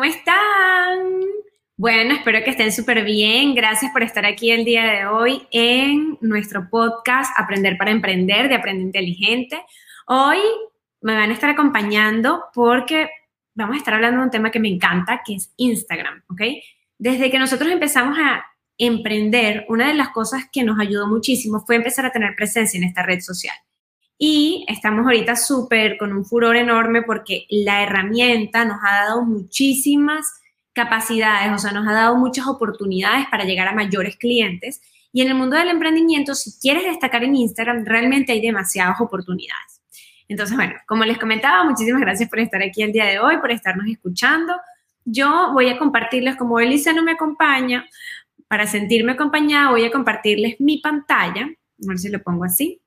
¿Cómo están? Bueno, espero que estén súper bien. Gracias por estar aquí el día de hoy en nuestro podcast Aprender para Emprender de Aprende Inteligente. Hoy me van a estar acompañando porque vamos a estar hablando de un tema que me encanta, que es Instagram, ¿ok? Desde que nosotros empezamos a emprender, una de las cosas que nos ayudó muchísimo fue empezar a tener presencia en esta red social. Y estamos ahorita súper con un furor enorme porque la herramienta nos ha dado muchísimas capacidades, o sea, nos ha dado muchas oportunidades para llegar a mayores clientes. Y en el mundo del emprendimiento, si quieres destacar en Instagram, realmente hay demasiadas oportunidades. Entonces, bueno, como les comentaba, muchísimas gracias por estar aquí el día de hoy, por estarnos escuchando. Yo voy a compartirles, como Elisa no me acompaña, para sentirme acompañada, voy a compartirles mi pantalla. A ver si lo pongo así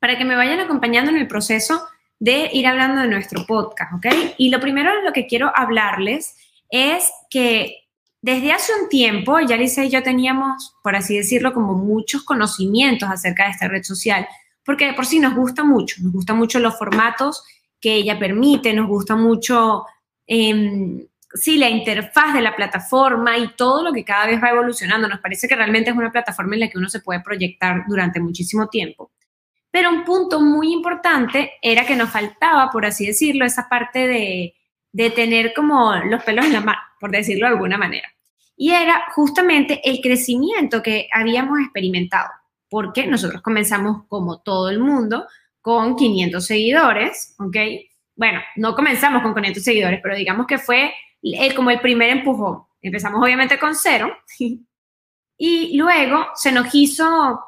para que me vayan acompañando en el proceso de ir hablando de nuestro podcast, ¿ok? Y lo primero de lo que quiero hablarles es que desde hace un tiempo, ya Lisa y yo teníamos, por así decirlo, como muchos conocimientos acerca de esta red social, porque de por sí nos gusta mucho, nos gustan mucho los formatos que ella permite, nos gusta mucho, eh, sí, la interfaz de la plataforma y todo lo que cada vez va evolucionando. Nos parece que realmente es una plataforma en la que uno se puede proyectar durante muchísimo tiempo. Pero un punto muy importante era que nos faltaba, por así decirlo, esa parte de, de tener como los pelos en la mano, por decirlo de alguna manera. Y era justamente el crecimiento que habíamos experimentado, porque nosotros comenzamos como todo el mundo con 500 seguidores, ¿ok? Bueno, no comenzamos con 500 seguidores, pero digamos que fue el, como el primer empujón. Empezamos obviamente con cero y luego se nos hizo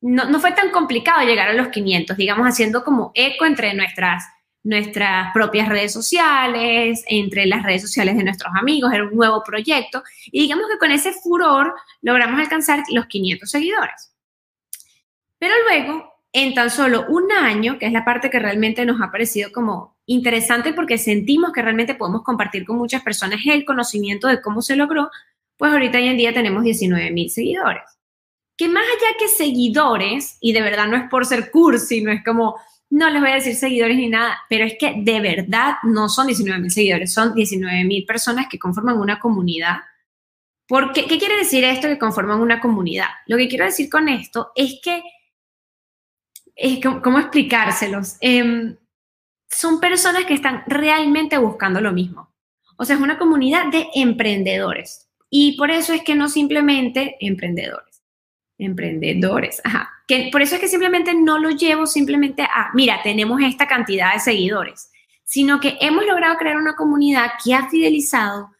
no, fue tan complicado llegar a los 500, digamos, haciendo como eco entre nuestras, nuestras propias redes sociales, entre las redes sociales de nuestros amigos, era un nuevo proyecto, y digamos que con ese furor logramos alcanzar los 500 seguidores. Pero luego, en tan solo un año, que es la parte que realmente nos ha parecido como interesante porque sentimos que realmente podemos compartir con muchas personas el conocimiento de cómo se logró, pues ahorita hoy en día tenemos 19 mil seguidores que más allá que seguidores, y de verdad no es por ser cursi, no es como, no les voy a decir seguidores ni nada, pero es que de verdad no son 19 mil seguidores, son 19 mil personas que conforman una comunidad. Porque, ¿Qué quiere decir esto que conforman una comunidad? Lo que quiero decir con esto es que, es ¿cómo explicárselos? Em, son personas que están realmente buscando lo mismo. O sea, es una comunidad de emprendedores. Y por eso es que no simplemente emprendedores emprendedores. Ajá. Que por eso es que simplemente no lo llevo simplemente a, mira, tenemos esta cantidad de seguidores, sino que hemos logrado crear una comunidad que ha fidelizado,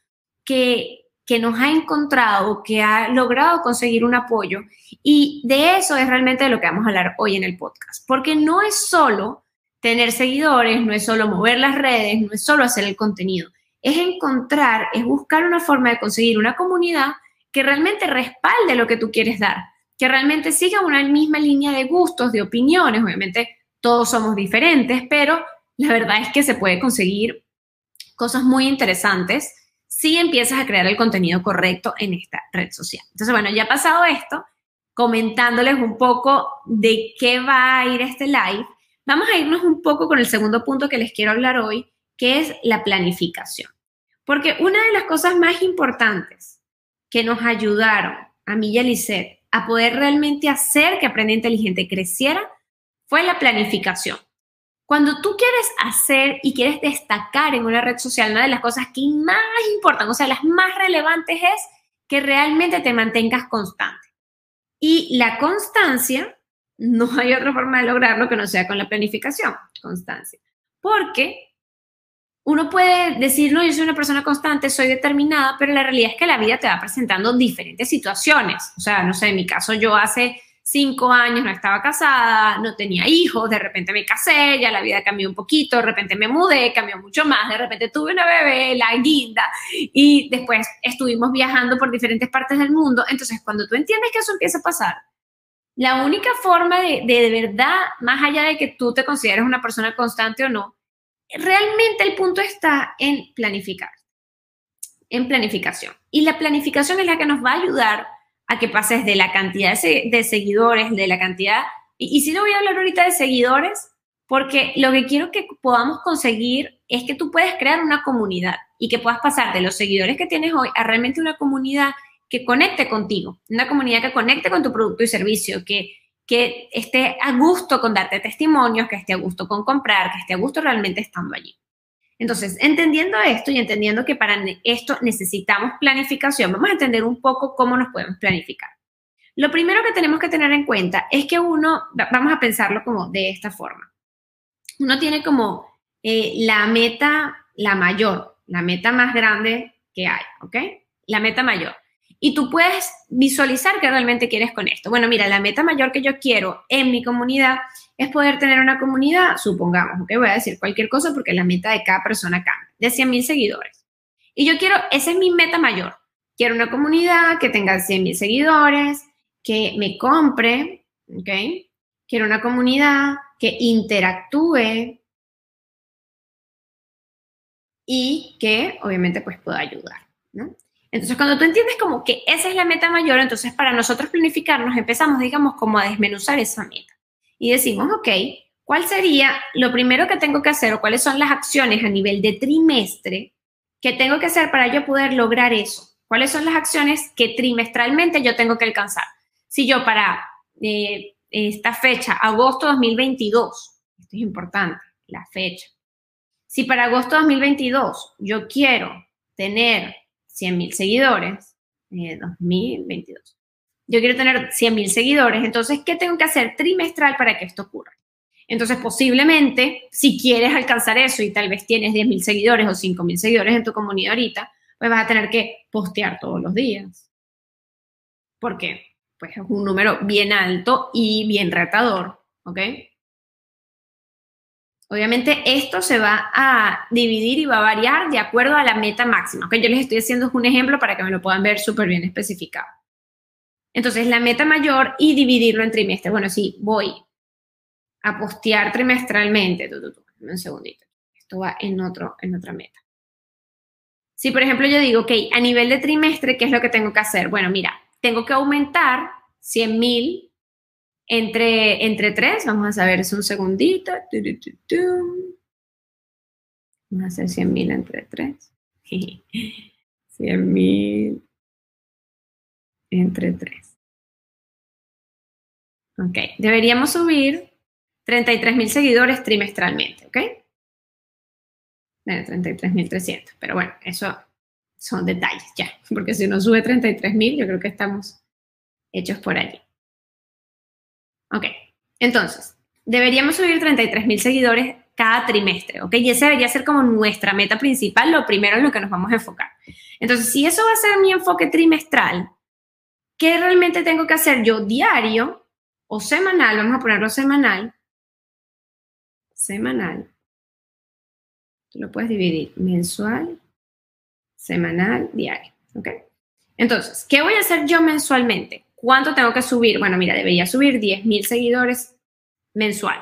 que, que nos ha encontrado, que ha logrado conseguir un apoyo. Y de eso es realmente de lo que vamos a hablar hoy en el podcast, porque no es solo tener seguidores, no es solo mover las redes, no es solo hacer el contenido, es encontrar, es buscar una forma de conseguir una comunidad que realmente respalde lo que tú quieres dar que realmente siga una misma línea de gustos, de opiniones. Obviamente todos somos diferentes, pero la verdad es que se puede conseguir cosas muy interesantes si empiezas a crear el contenido correcto en esta red social. Entonces, bueno, ya pasado esto, comentándoles un poco de qué va a ir este live, vamos a irnos un poco con el segundo punto que les quiero hablar hoy, que es la planificación. Porque una de las cosas más importantes que nos ayudaron a mí y a Lisette a poder realmente hacer que Aprende Inteligente creciera fue la planificación. Cuando tú quieres hacer y quieres destacar en una red social, una de las cosas que más importan, o sea, las más relevantes es que realmente te mantengas constante. Y la constancia, no hay otra forma de lograrlo que no sea con la planificación, constancia. Porque uno puede decir, no, yo soy una persona constante, soy determinada, pero la realidad es que la vida te va presentando diferentes situaciones. O sea, no sé, en mi caso yo hace cinco años no estaba casada, no tenía hijos, de repente me casé, ya la vida cambió un poquito, de repente me mudé, cambió mucho más, de repente tuve una bebé, la guinda, y después estuvimos viajando por diferentes partes del mundo. Entonces, cuando tú entiendes que eso empieza a pasar, la única forma de, de, de verdad, más allá de que tú te consideres una persona constante o no, realmente el punto está en planificar, en planificación. Y la planificación es la que nos va a ayudar a que pases de la cantidad de, seguidores, de la cantidad, y, si no voy a hablar ahorita de seguidores, porque lo que quiero que podamos conseguir es que tú puedes crear una comunidad y que puedas pasar de los seguidores que tienes hoy a realmente una comunidad que conecte contigo, una comunidad que conecte con tu producto y servicio, que, que esté a gusto con darte testimonios, que esté a gusto con comprar, que esté a gusto realmente estando allí. Entonces, entendiendo esto y entendiendo que para esto necesitamos planificación, vamos a entender un poco cómo nos podemos planificar. Lo primero que tenemos que tener en cuenta es que uno, vamos a pensarlo como de esta forma. Uno tiene como eh, la meta, la mayor, la meta más grande que hay, ¿ok? La meta mayor. Y tú puedes visualizar qué realmente quieres con esto. Bueno, mira, la meta mayor que yo quiero en mi comunidad es poder tener una comunidad, supongamos, ok, voy a decir cualquier cosa porque la meta de cada persona cambia, de 100 mil seguidores. Y yo quiero, esa es mi meta mayor. Quiero una comunidad que tenga 100 mil seguidores, que me compre, ok. Quiero una comunidad que interactúe y que obviamente pues pueda ayudar, ¿no? Entonces, cuando tú entiendes como que esa es la meta mayor, entonces para nosotros planificarnos empezamos, digamos, como a desmenuzar esa meta y decimos, ok, ¿cuál sería lo primero que tengo que hacer o cuáles son las acciones a nivel de trimestre que tengo que hacer para yo poder lograr eso? ¿Cuáles son las acciones que trimestralmente yo tengo que alcanzar? Si yo para eh, esta fecha, agosto 2022, esto es importante, la fecha. Si para agosto 2022 yo quiero tener 100 mil seguidores, eh, 2022, yo quiero tener 100 mil seguidores, entonces, ¿qué tengo que hacer trimestral para que esto ocurra? Entonces, posiblemente, si quieres alcanzar eso y tal vez tienes 10 mil seguidores o 5 mil seguidores en tu comunidad ahorita, pues vas a tener que postear todos los días. ¿Por qué? Pues es un número bien alto y bien retador, ¿ok? Obviamente esto se va a dividir y va a variar de acuerdo a la meta máxima. ¿ok? Yo les estoy haciendo un ejemplo para que me lo puedan ver súper bien especificado. Entonces, la meta mayor y dividirlo en trimestres. Bueno, sí, voy a postear trimestralmente. un segundito. Esto va en, otro, en otra meta. Si, por ejemplo, yo digo, ok, a nivel de trimestre, ¿qué es lo que tengo que hacer? Bueno, mira, tengo que aumentar 100 mil entre, entre 3. Vamos a saber, es un segundito. Vamos a hacer 100 mil entre 3. 100 mil entre 3. Ok, deberíamos subir 33 mil seguidores trimestralmente, ¿ok? 33.300, pero bueno, eso son detalles ya, porque si uno sube 33.000, yo creo que estamos hechos por allí. Ok, entonces, deberíamos subir 33.000 seguidores cada trimestre, ¿ok? Y esa debería ser como nuestra meta principal, lo primero en lo que nos vamos a enfocar. Entonces, si eso va a ser mi enfoque trimestral, ¿qué realmente tengo que hacer yo diario o semanal? Vamos a ponerlo semanal. Semanal. Tú lo puedes dividir mensual, semanal, diario. ¿Ok? Entonces, ¿qué voy a hacer yo mensualmente? ¿Cuánto tengo que subir? Bueno, mira, debería subir 10.000 seguidores mensual.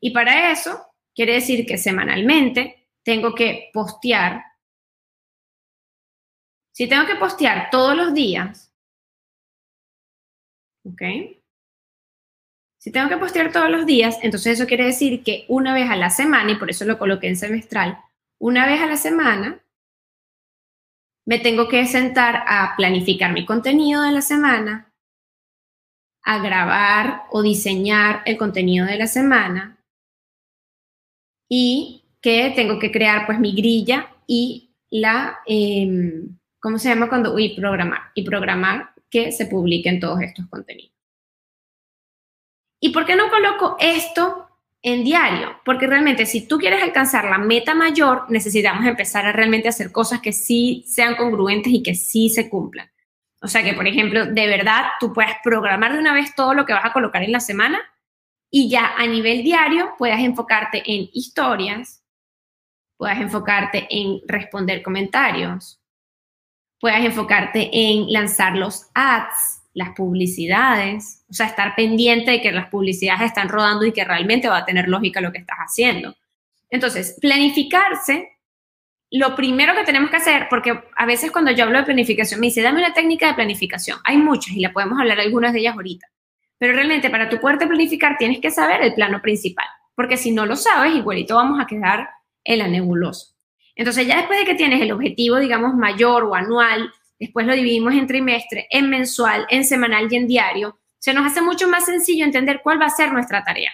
Y para eso, quiere decir que semanalmente tengo que postear. Si tengo que postear todos los días, ¿ok? Si tengo que postear todos los días, entonces eso quiere decir que una vez a la semana, y por eso lo coloqué en semestral, una vez a la semana, me tengo que sentar a planificar mi contenido de la semana, a grabar o diseñar el contenido de la semana y que tengo que crear pues mi grilla y la, em, ¿cómo se llama cuando? Y programar. Y programar que se publiquen todos estos contenidos. ¿Y por qué no coloco esto en diario? Porque realmente si tú quieres alcanzar la meta mayor, necesitamos empezar a realmente hacer cosas que sí sean congruentes y que sí se cumplan. O sea que, por ejemplo, de verdad tú puedes programar de una vez todo lo que vas a colocar en la semana y ya a nivel diario puedas enfocarte en historias, puedas enfocarte en responder comentarios, puedas enfocarte en lanzar los ads, las publicidades, o sea, estar pendiente de que las publicidades están rodando y que realmente va a tener lógica lo que estás haciendo. Entonces, planificarse, lo primero que tenemos que hacer, porque a veces cuando yo hablo de planificación me dice, dame una técnica de planificación. Hay muchas y la podemos hablar algunas de ellas ahorita. Pero realmente para tu poderte planificar tienes que saber el plano principal, porque si no lo sabes, igualito vamos a quedar en la nebulosa. Entonces ya después de que tienes el objetivo, digamos, mayor o anual, después lo dividimos en trimestre, en mensual, en semanal y en diario, se nos hace mucho más sencillo entender cuál va a ser nuestra tarea.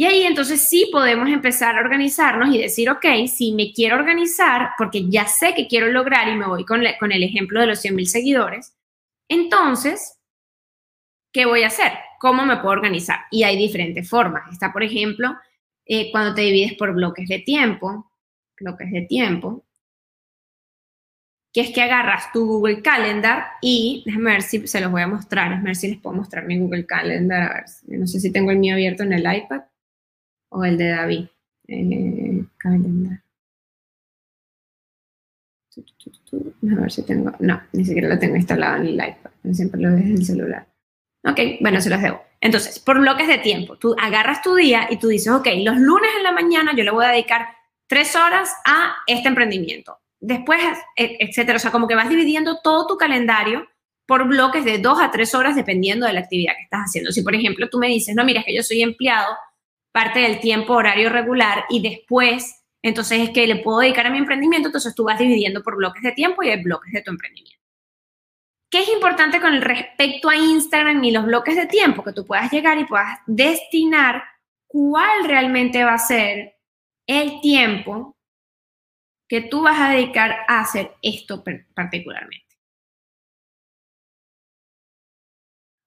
Y ahí entonces sí podemos empezar a organizarnos y decir, ok, si me quiero organizar, porque ya sé que quiero lograr y me voy con, con el ejemplo de los 100 mil seguidores, entonces, ¿qué voy a hacer? ¿Cómo me puedo organizar? Y hay diferentes formas. Está, por ejemplo, eh, cuando te divides por bloques de tiempo, bloques de tiempo, que es que agarras tu Google Calendar y, déjame ver se los voy a mostrar, a ver les puedo mostrar mi Google Calendar, a ver, no sé si tengo el mío abierto en el iPad o el de David. Eh, calendar. A ver si tengo, no, ni siquiera lo tengo instalado en el iPad, siempre lo dejo en el celular. Ok, bueno, se los debo. Entonces, por bloques de tiempo, tú agarras tu día y tú dices, ok, los lunes en la mañana yo le voy a dedicar tres horas a este emprendimiento después, e, etcétera. O sea, como que vas dividiendo todo tu calendario por bloques de dos a tres horas dependiendo de la actividad que estás haciendo. Si, por ejemplo, tú me dices, no, mira, es que yo soy empleado parte del tiempo horario regular y después, entonces es que le puedo dedicar a mi emprendimiento, entonces tú vas dividiendo por bloques de tiempo y hay bloques de tu emprendimiento. ¿Qué es importante con respecto a Instagram y los bloques de tiempo? Que tú puedas llegar y puedas destinar cuál realmente va a ser el tiempo que tú vas a dedicar a hacer esto particularmente.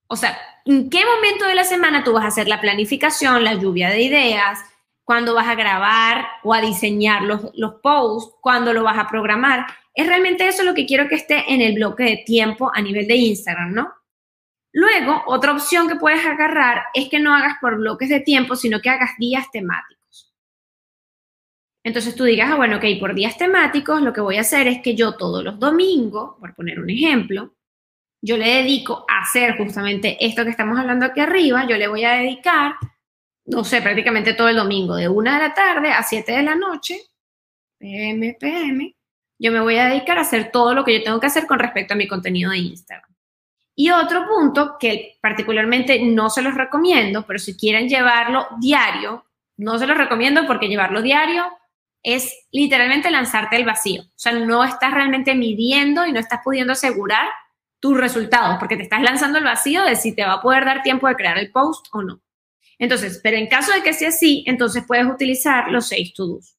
O sea, ¿en qué momento de la semana tú vas a hacer la planificación, la lluvia de ideas? ¿Cuándo vas a grabar o a diseñar los, los posts? ¿Cuándo lo vas a programar? Es realmente eso lo que quiero que esté en el bloque de tiempo a nivel de Instagram, ¿no? Luego, otra opción que puedes agarrar es que no hagas por bloques de tiempo, sino que hagas días temáticos. Entonces tú digas, ah, bueno, ok, por días temáticos lo que voy a hacer es que yo todos los domingos, por poner un ejemplo, yo le dedico a hacer justamente esto que estamos hablando aquí arriba, yo le voy a dedicar, no sé, prácticamente todo el domingo, de una de la tarde a 7 de la noche, PM, PM, yo me voy a dedicar a hacer todo lo que yo tengo que hacer con respecto a mi contenido de Instagram. Y otro punto que particularmente no se los recomiendo, pero si quieren llevarlo diario, no se los recomiendo porque llevarlo diario es literalmente lanzarte el vacío. O sea, no estás realmente midiendo y no estás pudiendo asegurar tus resultados, porque te estás lanzando el vacío de si te va a poder dar tiempo de crear el post o no. Entonces, pero en caso de que sea así, entonces puedes utilizar los seis to-dos.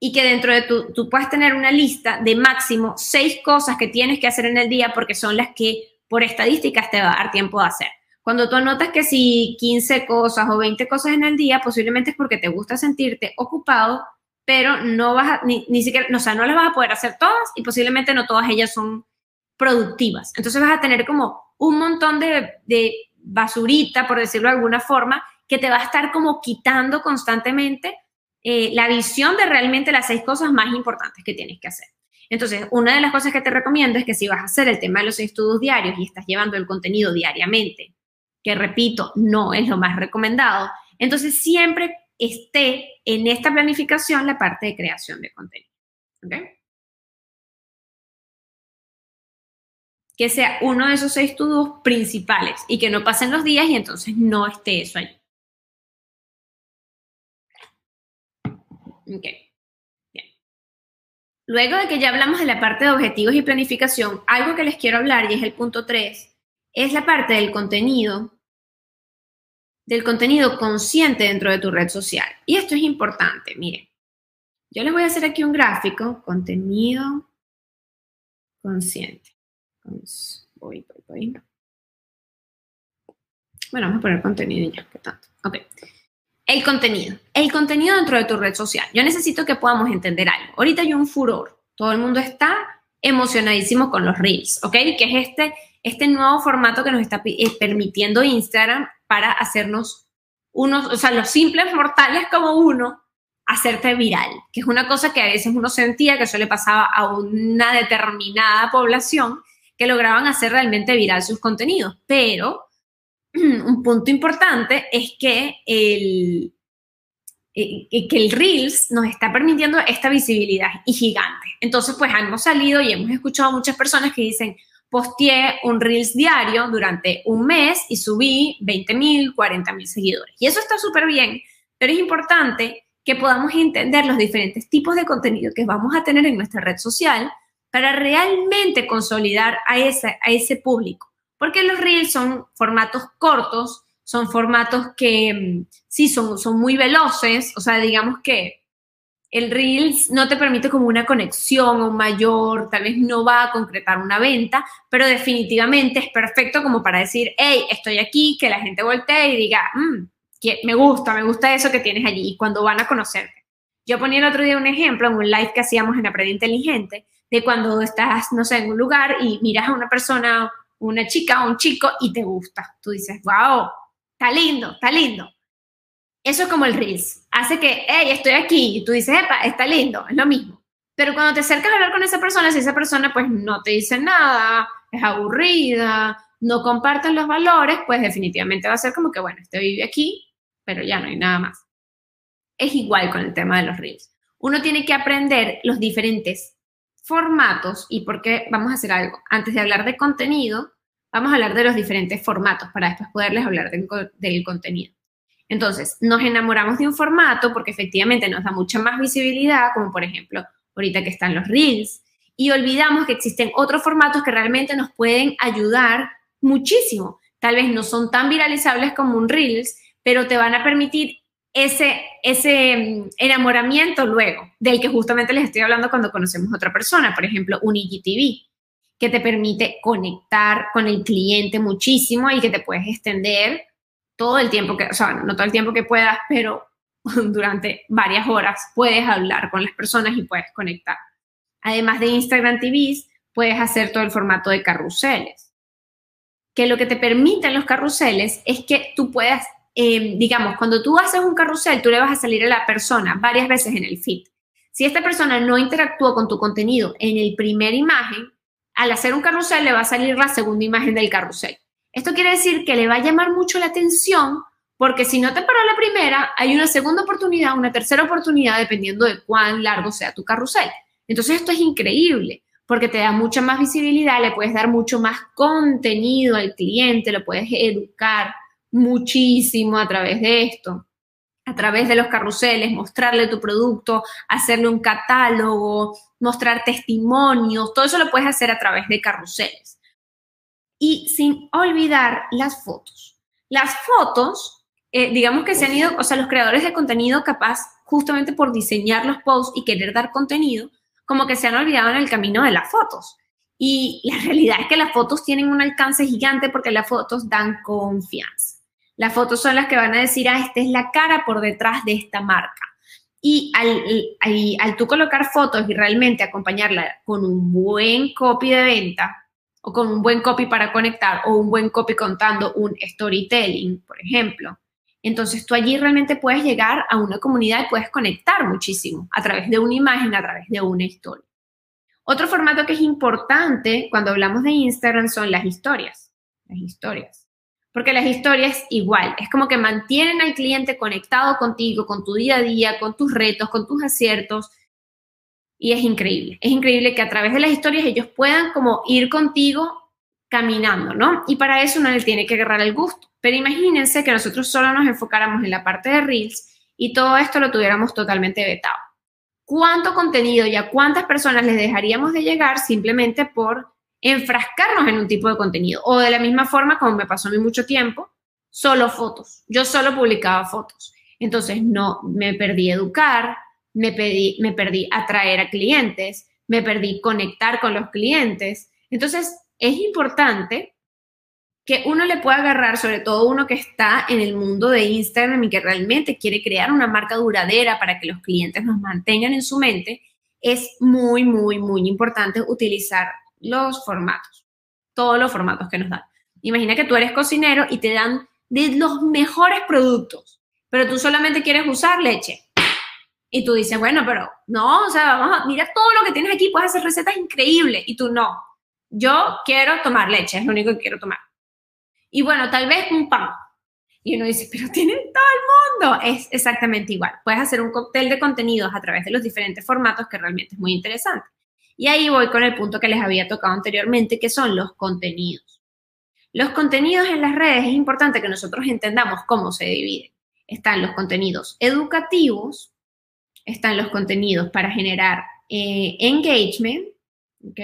Y que dentro de tu, tú puedas tener una lista de máximo seis cosas que tienes que hacer en el día porque son las que por estadísticas te va a dar tiempo de hacer. Cuando tú anotas que si 15 cosas o 20 cosas en el día, posiblemente es porque te gusta sentirte ocupado, pero no vas a, ni, siquiera, o sea, no las vas a poder hacer todas y posiblemente no todas ellas son productivas. Entonces vas a tener como un montón de, de basurita, por decirlo de alguna forma, que te va a estar como quitando constantemente eh, la visión de realmente las seis cosas más importantes que tienes que hacer. Entonces, una de las cosas que te recomiendo es que si vas a hacer el tema de los estudios diarios y estás llevando el contenido diariamente que repito, no es lo más recomendado, entonces siempre esté en esta planificación la parte de creación de contenido. Que sea uno de esos seis estudios principales y que no pasen los días y entonces no esté eso ahí. Ok. Bien. Luego de que ya hablamos de la parte de objetivos y planificación, algo que les quiero hablar y es el punto 3, es la parte del contenido, del contenido consciente dentro de tu red social. Y esto es importante, miren. Yo les voy a hacer aquí un gráfico, contenido consciente. Voy, voy, voy. Bueno, vamos a poner contenido ya, ¿qué tanto? Ok. El contenido. El contenido dentro de tu red social. Yo necesito que podamos entender algo. Ahorita hay un furor. Todo el mundo está emocionadísimo con los reels, ¿ok? Que es este, este nuevo formato que nos está eh, permitiendo Instagram para hacernos unos, o sea, los simples mortales como uno, hacerte viral, que es una cosa que a veces uno sentía que eso le pasaba a una determinada población que lograban hacer realmente viral sus contenidos. Pero un punto importante es que el, eh, que el Reels nos está permitiendo esta visibilidad y gigante. Entonces, pues hemos salido y hemos escuchado muchas personas que dicen, posteé un Reels diario durante un mes y subí 20 mil, 40 mil seguidores. Y eso está súper bien, pero es importante que podamos entender los diferentes tipos de contenido que vamos a tener en nuestra red social para realmente consolidar a ese, a ese público. Porque los reels son formatos cortos, son formatos que mm, sí son, son muy veloces, o sea, digamos que el Reels no te permite como una conexión o mayor, tal vez no va a concretar una venta, pero definitivamente es perfecto como para decir, hey, estoy aquí, que la gente voltee y diga, mm, me gusta, me gusta eso que tienes allí, cuando van a conocerte. Yo ponía el otro día un ejemplo en un live que hacíamos en Aprende Inteligente, de cuando estás, no sé, en un lugar y miras a una persona una chica o un chico y te gusta. Tú dices, wow, está lindo, está lindo. Eso es como el Reels. Hace que, hey, estoy aquí. Y tú dices, epa, está lindo, es lo mismo. Pero cuando te acercas a hablar con esa persona, si esa persona pues no te dice nada, es aburrida, no comparten los valores, pues definitivamente va a ser como que, bueno, este vive aquí, pero ya no hay nada más. Es igual con el tema de los Reels. Uno tiene que aprender los diferentes formatos y por qué vamos a hacer algo. Antes de hablar de contenido, vamos a hablar de los diferentes formatos para después poderles hablar del, contenido. Entonces, nos enamoramos de un formato porque efectivamente nos da mucha más visibilidad, como por ejemplo, ahorita que están los reels, y olvidamos que existen otros formatos que realmente nos pueden ayudar muchísimo. Tal vez no son tan viralizables como un reels, pero te van a permitir ese, ese mm, enamoramiento luego, del que justamente les estoy hablando cuando conocemos a otra persona, por ejemplo, un IGTV, que te permite conectar con el cliente muchísimo y que te puedes extender todo el tiempo que, o sea, no todo el tiempo que puedas, pero durante varias horas puedes hablar con las personas y puedes conectar. Además de Instagram TVs, puedes hacer todo el formato de carruseles. Que lo que te permiten los carruseles es que tú puedas Em, digamos, cuando tú haces un carrusel, tú le vas a salir a la persona varias veces en el feed. Si esta persona no interactuó con tu contenido en el primer imagen, al hacer un carrusel le va a salir la segunda imagen del carrusel. Esto quiere decir que le va a llamar mucho la atención porque si no te paró la primera, hay una segunda oportunidad, una tercera oportunidad, dependiendo de cuán largo sea tu carrusel. Entonces esto es increíble porque te da mucha más visibilidad, le puedes dar mucho más contenido al cliente, lo puedes educar, muchísimo a través de esto, a través de los carruseles, mostrarle tu producto, hacerle un catálogo, mostrar testimonios, todo eso lo puedes hacer a través de carruseles. Y sin olvidar las fotos. Las fotos, eh, digamos que se han ido, o sea, los creadores de contenido capaz, justamente por diseñar los posts y querer dar contenido, como que se han olvidado en el camino de las fotos. Y la realidad es que las fotos tienen un alcance gigante porque las fotos dan confianza. Las fotos son las que van a decir, ah, esta es la cara por detrás de esta marca. Y al, al, tú colocar fotos y realmente acompañarla con un buen copy de venta, o con un buen copy para conectar, o un buen copy contando un storytelling, por ejemplo, entonces tú allí realmente puedes llegar a una comunidad y puedes conectar muchísimo a través de una imagen, a través de una historia. Otro formato que es importante cuando hablamos de Instagram son las historias. Las historias. Porque las historias igual, es como que mantienen al cliente conectado contigo, con tu día a día, con tus retos, con tus aciertos. Y es increíble, es increíble que a través de las historias ellos puedan como ir contigo caminando, ¿no? Y para eso uno le tiene que agarrar el gusto. Pero imagínense que nosotros solo nos enfocáramos en la parte de Reels y todo esto lo tuviéramos totalmente vetado. cuánto contenido y a cuántas personas les dejaríamos de llegar simplemente por enfrascarnos en un tipo de contenido. O de la misma forma, como me pasó a mí mucho tiempo, solo fotos. Yo solo publicaba fotos. Entonces, no, me perdí educar, me, pedí, me perdí atraer a clientes, me perdí conectar con los clientes. Entonces, es importante que uno le pueda agarrar, sobre todo uno que está en el mundo de Instagram y que realmente quiere crear una marca duradera para que los clientes nos mantengan en su mente, es muy, muy, muy importante utilizar los formatos, todos los formatos que nos dan. Imagina que tú eres cocinero y te dan de los mejores productos, pero tú solamente quieres usar leche. Y tú dices, bueno, pero no, o sea, vamos a, mira todo lo que tienes aquí, puedes hacer recetas increíbles. Y tú no, yo quiero tomar leche, es lo único que quiero tomar. Y bueno, tal vez un pan. Y uno dice, pero tienen todo el mundo. Es exactamente igual. Puedes hacer un cóctel de contenidos a través de los diferentes formatos que realmente es muy interesante. Y ahí voy con el punto que les había tocado anteriormente, que son los contenidos. Los contenidos en las redes es importante que nosotros entendamos cómo se dividen. Están los contenidos educativos, están los contenidos para generar eh, engagement, ¿ok?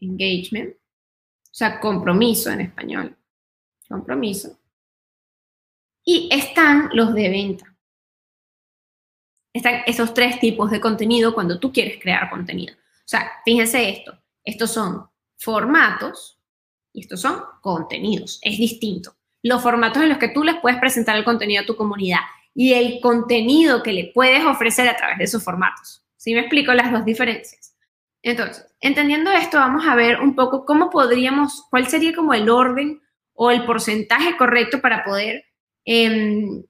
Engagement, o sea, compromiso en español compromiso. Y están los de venta. Están esos tres tipos de contenido cuando tú quieres crear contenido. O sea, fíjense esto. Estos son formatos y estos son contenidos. Es distinto. Los formatos en los que tú les puedes presentar el contenido a tu comunidad y el contenido que le puedes ofrecer a través de esos formatos. ¿Sí me explico las dos diferencias? Entonces, entendiendo esto, vamos a ver un poco cómo podríamos, cuál sería como el orden o el porcentaje correcto para poder em,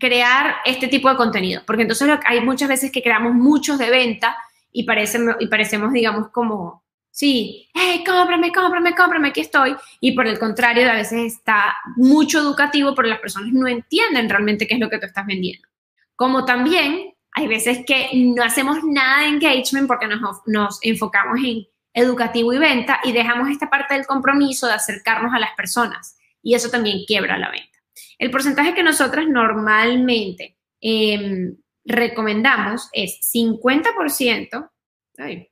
crear este tipo de contenido. Porque entonces hay muchas veces que creamos muchos de venta y, parecemos, y parecemos, digamos, como, sí, hey, cómprame, cómprame, cómprame, aquí estoy. Y por el contrario, a veces está mucho educativo, pero las personas no entienden realmente qué es lo que tú estás vendiendo. Como también hay veces que no hacemos nada de engagement porque nos, nos enfocamos en educativo y venta y dejamos esta parte del compromiso de acercarnos a las personas y eso también quiebra la venta. El porcentaje que nosotras normalmente em, recomendamos es 50%. Ay.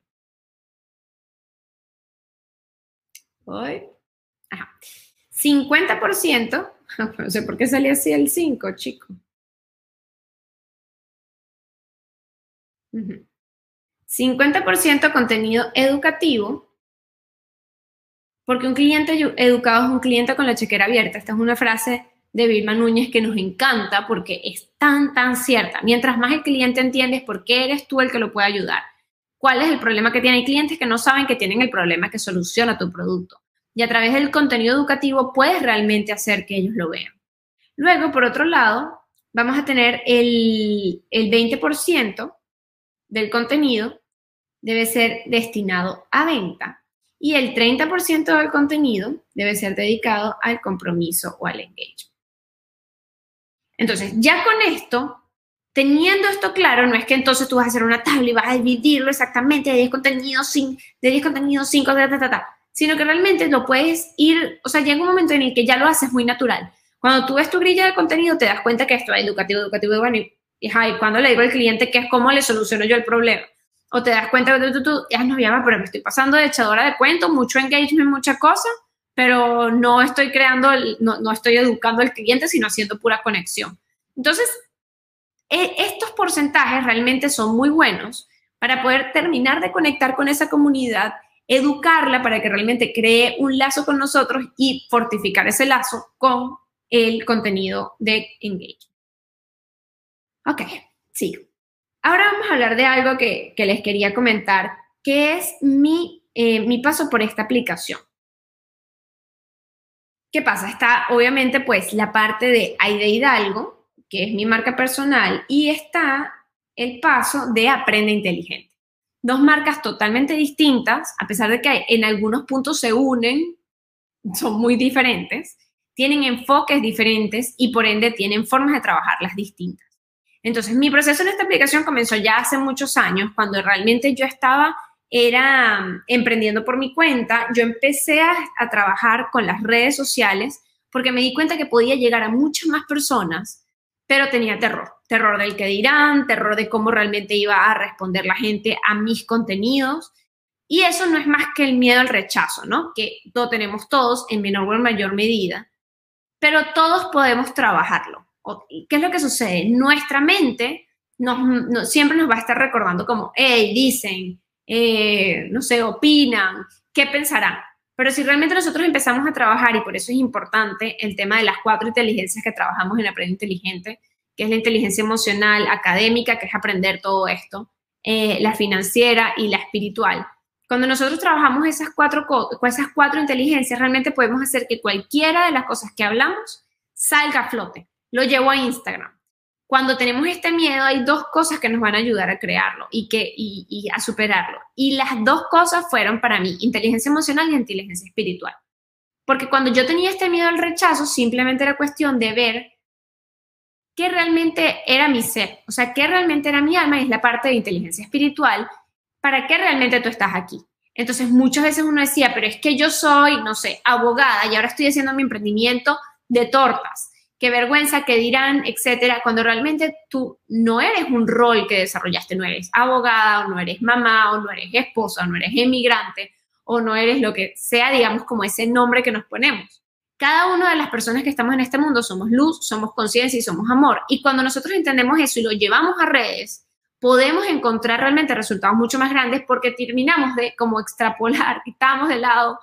Ay. Ajá. 50%, no sé por qué salía así el 5, chico. 50% contenido educativo, porque un cliente educado es un cliente con la chequera abierta. Esta es una frase de Vilma Núñez que nos encanta porque es tan, tan cierta. Mientras más el cliente entiende por qué eres tú el que lo puede ayudar, cuál es el problema que tiene. Hay clientes que no saben que tienen el problema que soluciona tu producto. Y a través del contenido educativo puedes realmente hacer que ellos lo vean. Luego, por otro lado, vamos a tener el, el 20% del contenido debe ser destinado a venta y el 30% del contenido debe ser dedicado al compromiso o al engagement. Entonces, ya con esto, teniendo esto claro, no es que entonces tú vas a hacer una tabla y vas a dividirlo exactamente de 10 contenidos, de 10 contenidos, 5, ta, ta, ta, sino que realmente lo puedes ir, o sea, llega un momento en el que ya lo haces muy natural. Cuando tú ves tu grilla de contenido, te das cuenta que esto es educativo, educativo, bueno, y, y, cuando le digo al cliente que es cómo le soluciono yo el problema o te das cuenta que tú, tú, ya no llama, pero me estoy pasando de echadora de cuentos, mucho engagement, mucha cosa, pero no estoy creando, no, no estoy educando al cliente, sino haciendo pura conexión. Entonces, e, estos porcentajes realmente son muy buenos para poder terminar de conectar con esa comunidad, educarla para que realmente cree un lazo con nosotros y fortificar ese lazo con el contenido de engagement. Ok, sigo. Ahora vamos a hablar de algo que, les quería comentar, que es mi, eh, mi paso por esta aplicación. ¿Qué pasa? Está obviamente pues la parte de Aide Hidalgo, que es mi marca personal, y está el paso de Aprende Inteligente. Dos marcas totalmente distintas, a pesar de que en algunos puntos se unen, son muy diferentes, tienen enfoques diferentes y por ende tienen formas de trabajarlas distintas. Entonces, mi proceso en esta aplicación comenzó ya hace muchos años, cuando realmente yo estaba, era mm, emprendiendo por mi cuenta, yo empecé a, trabajar con las redes sociales porque me di cuenta que podía llegar a muchas más personas pero tenía terror, terror del que dirán, terror de cómo realmente iba a responder la gente a mis contenidos. Y eso no es más que el miedo al rechazo, ¿no? Que lo tenemos todos en menor o en mayor medida, pero todos podemos trabajarlo. ¿Qué es lo que sucede? Nuestra mente nos, siempre nos va a estar recordando como, hey, dicen, eh, no sé, opinan, ¿qué pensarán? Pero si realmente nosotros empezamos a trabajar, y por eso es importante el tema de las cuatro inteligencias que trabajamos en Aprende Inteligente, que es la inteligencia emocional, académica, que es aprender todo esto, eh, la financiera y la espiritual. Cuando nosotros trabajamos esas cuatro, esas cuatro inteligencias, realmente podemos hacer que cualquiera de las cosas que hablamos salga a flote. Lo llevo a Instagram cuando tenemos este miedo hay dos cosas que nos van a ayudar a crearlo y, que, y, a superarlo. Y las dos cosas fueron para mí inteligencia emocional y inteligencia espiritual. Porque cuando yo tenía este miedo al rechazo, simplemente era cuestión de ver qué realmente era mi ser, o sea, qué realmente era mi alma y es la parte de inteligencia espiritual, para qué realmente tú estás aquí. Entonces muchas veces uno decía, pero es que yo soy, no sé, abogada y ahora estoy haciendo mi emprendimiento de tortas qué vergüenza, qué dirán, etcétera, cuando realmente tú no eres un rol que desarrollaste, no eres abogada, o no eres mamá, o no eres esposa, o no eres emigrante, o no eres lo que sea, digamos, como ese nombre que nos ponemos. Cada una de las personas que estamos en este mundo somos luz, somos conciencia y somos amor. Y cuando nosotros entendemos eso y lo llevamos a redes, podemos encontrar realmente resultados mucho más grandes porque terminamos de como extrapolar, quitamos de lado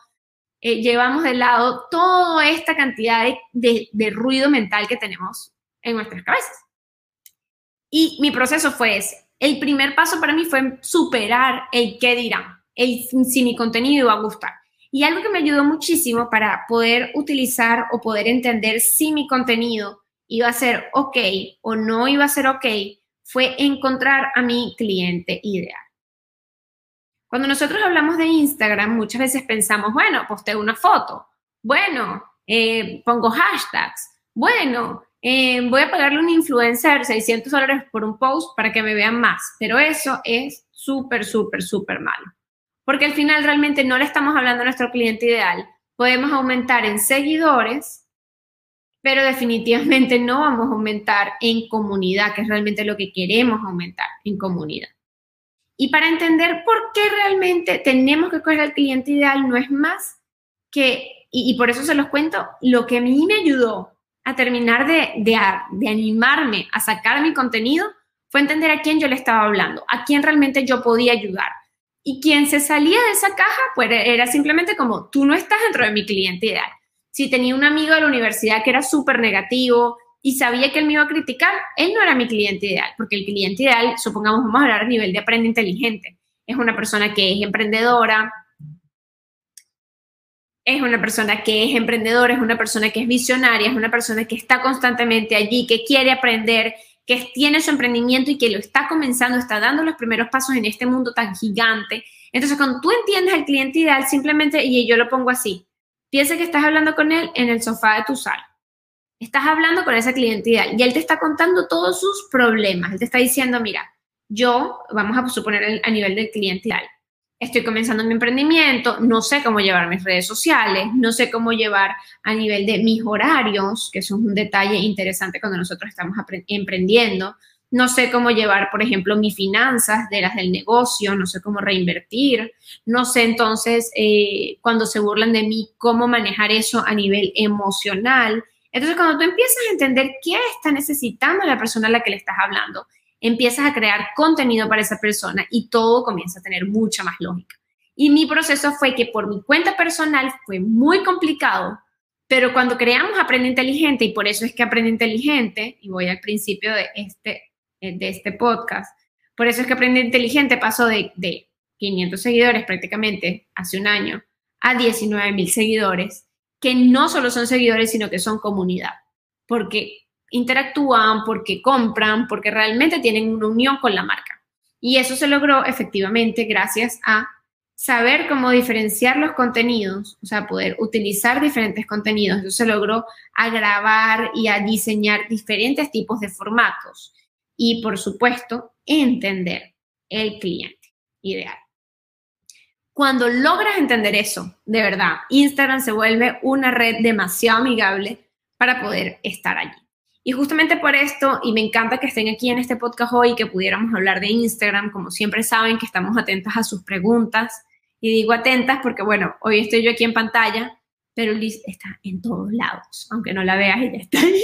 eh, llevamos de lado toda esta cantidad de, ruido mental que tenemos en nuestras cabezas. Y mi proceso fue ese. El primer paso para mí fue superar el qué dirán, el si mi contenido iba a gustar. Y algo que me ayudó muchísimo para poder utilizar o poder entender si mi contenido iba a ser ok o no iba a ser ok fue encontrar a mi cliente ideal. Cuando nosotros hablamos de Instagram, muchas veces pensamos, bueno, posteo una foto, bueno, eh, pongo hashtags, bueno, eh, voy a pagarle a un influencer 600 dólares por un post para que me vean más, pero eso es súper, súper, súper malo. Porque al final realmente no le estamos hablando a nuestro cliente ideal. Podemos aumentar en seguidores, pero definitivamente no vamos a aumentar en comunidad, que es realmente lo que queremos aumentar en comunidad. Y para entender por qué realmente tenemos que coger al cliente ideal, no es más que, y, por eso se los cuento, lo que a mí me ayudó a terminar de, de, de animarme a sacar mi contenido fue entender a quién yo le estaba hablando, a quién realmente yo podía ayudar. Y quien se salía de esa caja, pues era simplemente como, tú no estás dentro de mi cliente ideal. Si tenía un amigo de la universidad que era súper negativo, y sabía que él me iba a criticar, él no era mi cliente ideal, porque el cliente ideal, supongamos, vamos a hablar a nivel de aprende inteligente, es una persona que es emprendedora, es una persona que es emprendedora, es una persona que es visionaria, es una persona que está constantemente allí, que quiere aprender, que tiene su emprendimiento y que lo está comenzando, está dando los primeros pasos en este mundo tan gigante. Entonces, cuando tú entiendes al cliente ideal, simplemente, y yo lo pongo así, piensa que estás hablando con él en el sofá de tu sala estás hablando con esa cliente ideal y él te está contando todos sus problemas. Él te está diciendo, mira, yo, vamos a suponer a nivel del cliente ideal, estoy comenzando mi emprendimiento, no sé cómo llevar mis redes sociales, no sé cómo llevar a nivel de mis horarios, que eso es un detalle interesante cuando nosotros estamos emprendiendo. No sé cómo llevar, por ejemplo, mis finanzas de las del negocio, no sé cómo reinvertir, no sé entonces eh, cuando se burlan de mí, cómo manejar eso a nivel emocional. Entonces, cuando tú empiezas a entender qué está necesitando la persona a la que le estás hablando, empiezas a crear contenido para esa persona y todo comienza a tener mucha más lógica. Y mi proceso fue que por mi cuenta personal fue muy complicado, pero cuando creamos Aprende Inteligente, y por eso es que Aprende Inteligente, y voy al principio de este, de este podcast, por eso es que Aprende Inteligente pasó de, de 500 seguidores prácticamente hace un año a 19 mil seguidores que no solo son seguidores, sino que son comunidad, porque interactúan, porque compran, porque realmente tienen una unión con la marca. Y eso se logró efectivamente gracias a saber cómo diferenciar los contenidos, o sea, poder utilizar diferentes contenidos. Eso se logró a grabar y a diseñar diferentes tipos de formatos. Y, por supuesto, entender el cliente ideal. Cuando logras entender eso, de verdad, Instagram se vuelve una red demasiado amigable para poder estar allí. Y justamente por esto, y me encanta que estén aquí en este podcast hoy, que pudiéramos hablar de Instagram, como siempre saben que estamos atentas a sus preguntas. Y digo atentas porque, bueno, hoy estoy yo aquí en pantalla, pero Liz está en todos lados, aunque no la veas, ella está ahí.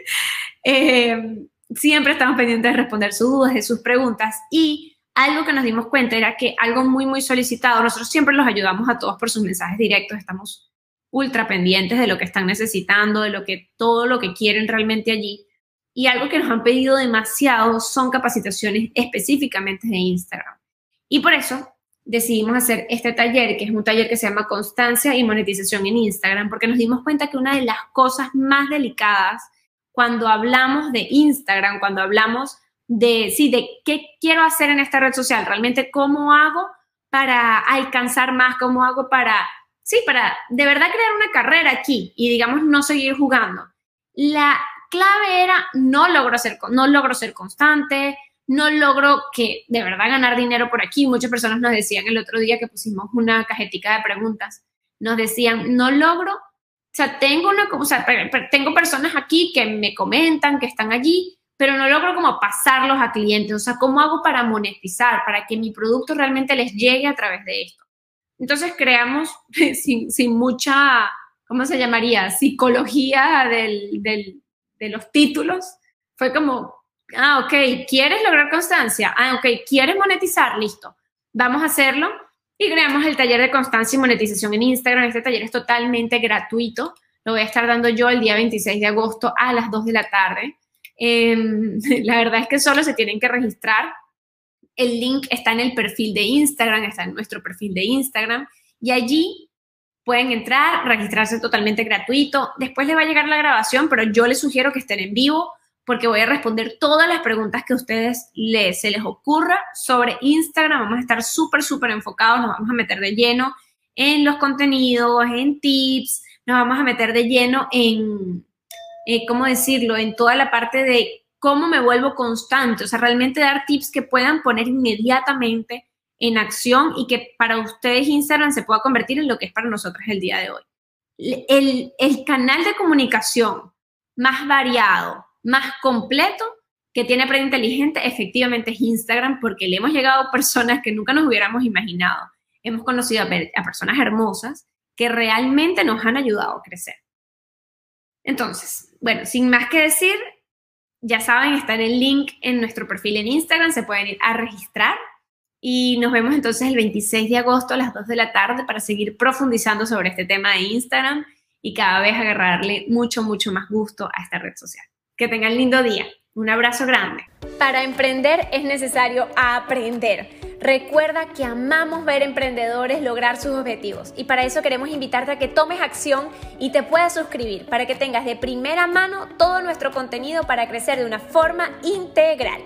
eh, siempre estamos pendientes de responder sus dudas, de sus preguntas y algo que nos dimos cuenta era que algo muy, muy solicitado, nosotros siempre los ayudamos a todos por sus mensajes directos, estamos ultra pendientes de lo que están necesitando, de lo que todo lo que quieren realmente allí. Y algo que nos han pedido demasiado son capacitaciones específicamente de Instagram. Y por eso decidimos hacer este taller, que es un taller que se llama Constancia y Monetización en Instagram, porque nos dimos cuenta que una de las cosas más delicadas cuando hablamos de Instagram, cuando hablamos de, sí, de qué quiero hacer en esta red social, realmente cómo hago para alcanzar más, cómo hago para, sí, para de verdad crear una carrera aquí y digamos no seguir jugando. La clave era no logro ser, no logro ser constante, no logro que de verdad ganar dinero por aquí. Muchas personas nos decían el otro día que pusimos una cajetica de preguntas, nos decían, no logro o sea, tengo, una, o sea, tengo personas aquí que me comentan, que están allí, pero no logro como pasarlos a clientes. O sea, ¿cómo hago para monetizar, para que mi producto realmente les llegue a través de esto? Entonces creamos sin, sin mucha, ¿cómo se llamaría? Psicología del, del, de los títulos. Fue como, ah, ok, ¿quieres lograr constancia? Ah, ok, ¿quieres monetizar? Listo, vamos a hacerlo y creamos el taller de constancia y monetización en Instagram. Este taller es totalmente gratuito. Lo voy a estar dando yo el día 26 de agosto a las 2 de la tarde. Em, la verdad es que solo se tienen que registrar. El link está en el perfil de Instagram, está en nuestro perfil de Instagram. Y allí pueden entrar, registrarse totalmente gratuito. Después les va a llegar la grabación, pero yo les sugiero que estén en vivo porque voy a responder todas las preguntas que a ustedes les, se les ocurra sobre Instagram. Vamos a estar súper, súper enfocados, nos vamos a meter de lleno en los contenidos, en tips, nos vamos a meter de lleno en, eh, ¿cómo decirlo?, en toda la parte de cómo me vuelvo constante, o sea, realmente dar tips que puedan poner inmediatamente en acción y que para ustedes Instagram se pueda convertir en lo que es para nosotros el día de hoy. El, canal de comunicación más variado, más completo que tiene Aprende Inteligente efectivamente es Instagram porque le hemos llegado a personas que nunca nos hubiéramos imaginado. Hemos conocido a, personas hermosas que realmente nos han ayudado a crecer. Entonces, bueno, sin más que decir, ya saben, está en el link en nuestro perfil en Instagram, se pueden ir a registrar y nos vemos entonces el 26 de agosto a las 2 de la tarde para seguir profundizando sobre este tema de Instagram y cada vez agarrarle mucho, mucho más gusto a esta red social. Que tengan lindo día. Un abrazo grande. Para emprender es necesario aprender. Recuerda que amamos ver emprendedores lograr sus objetivos y para eso queremos invitarte a que tomes acción y te puedas suscribir para que tengas de primera mano todo nuestro contenido para crecer de una forma integral.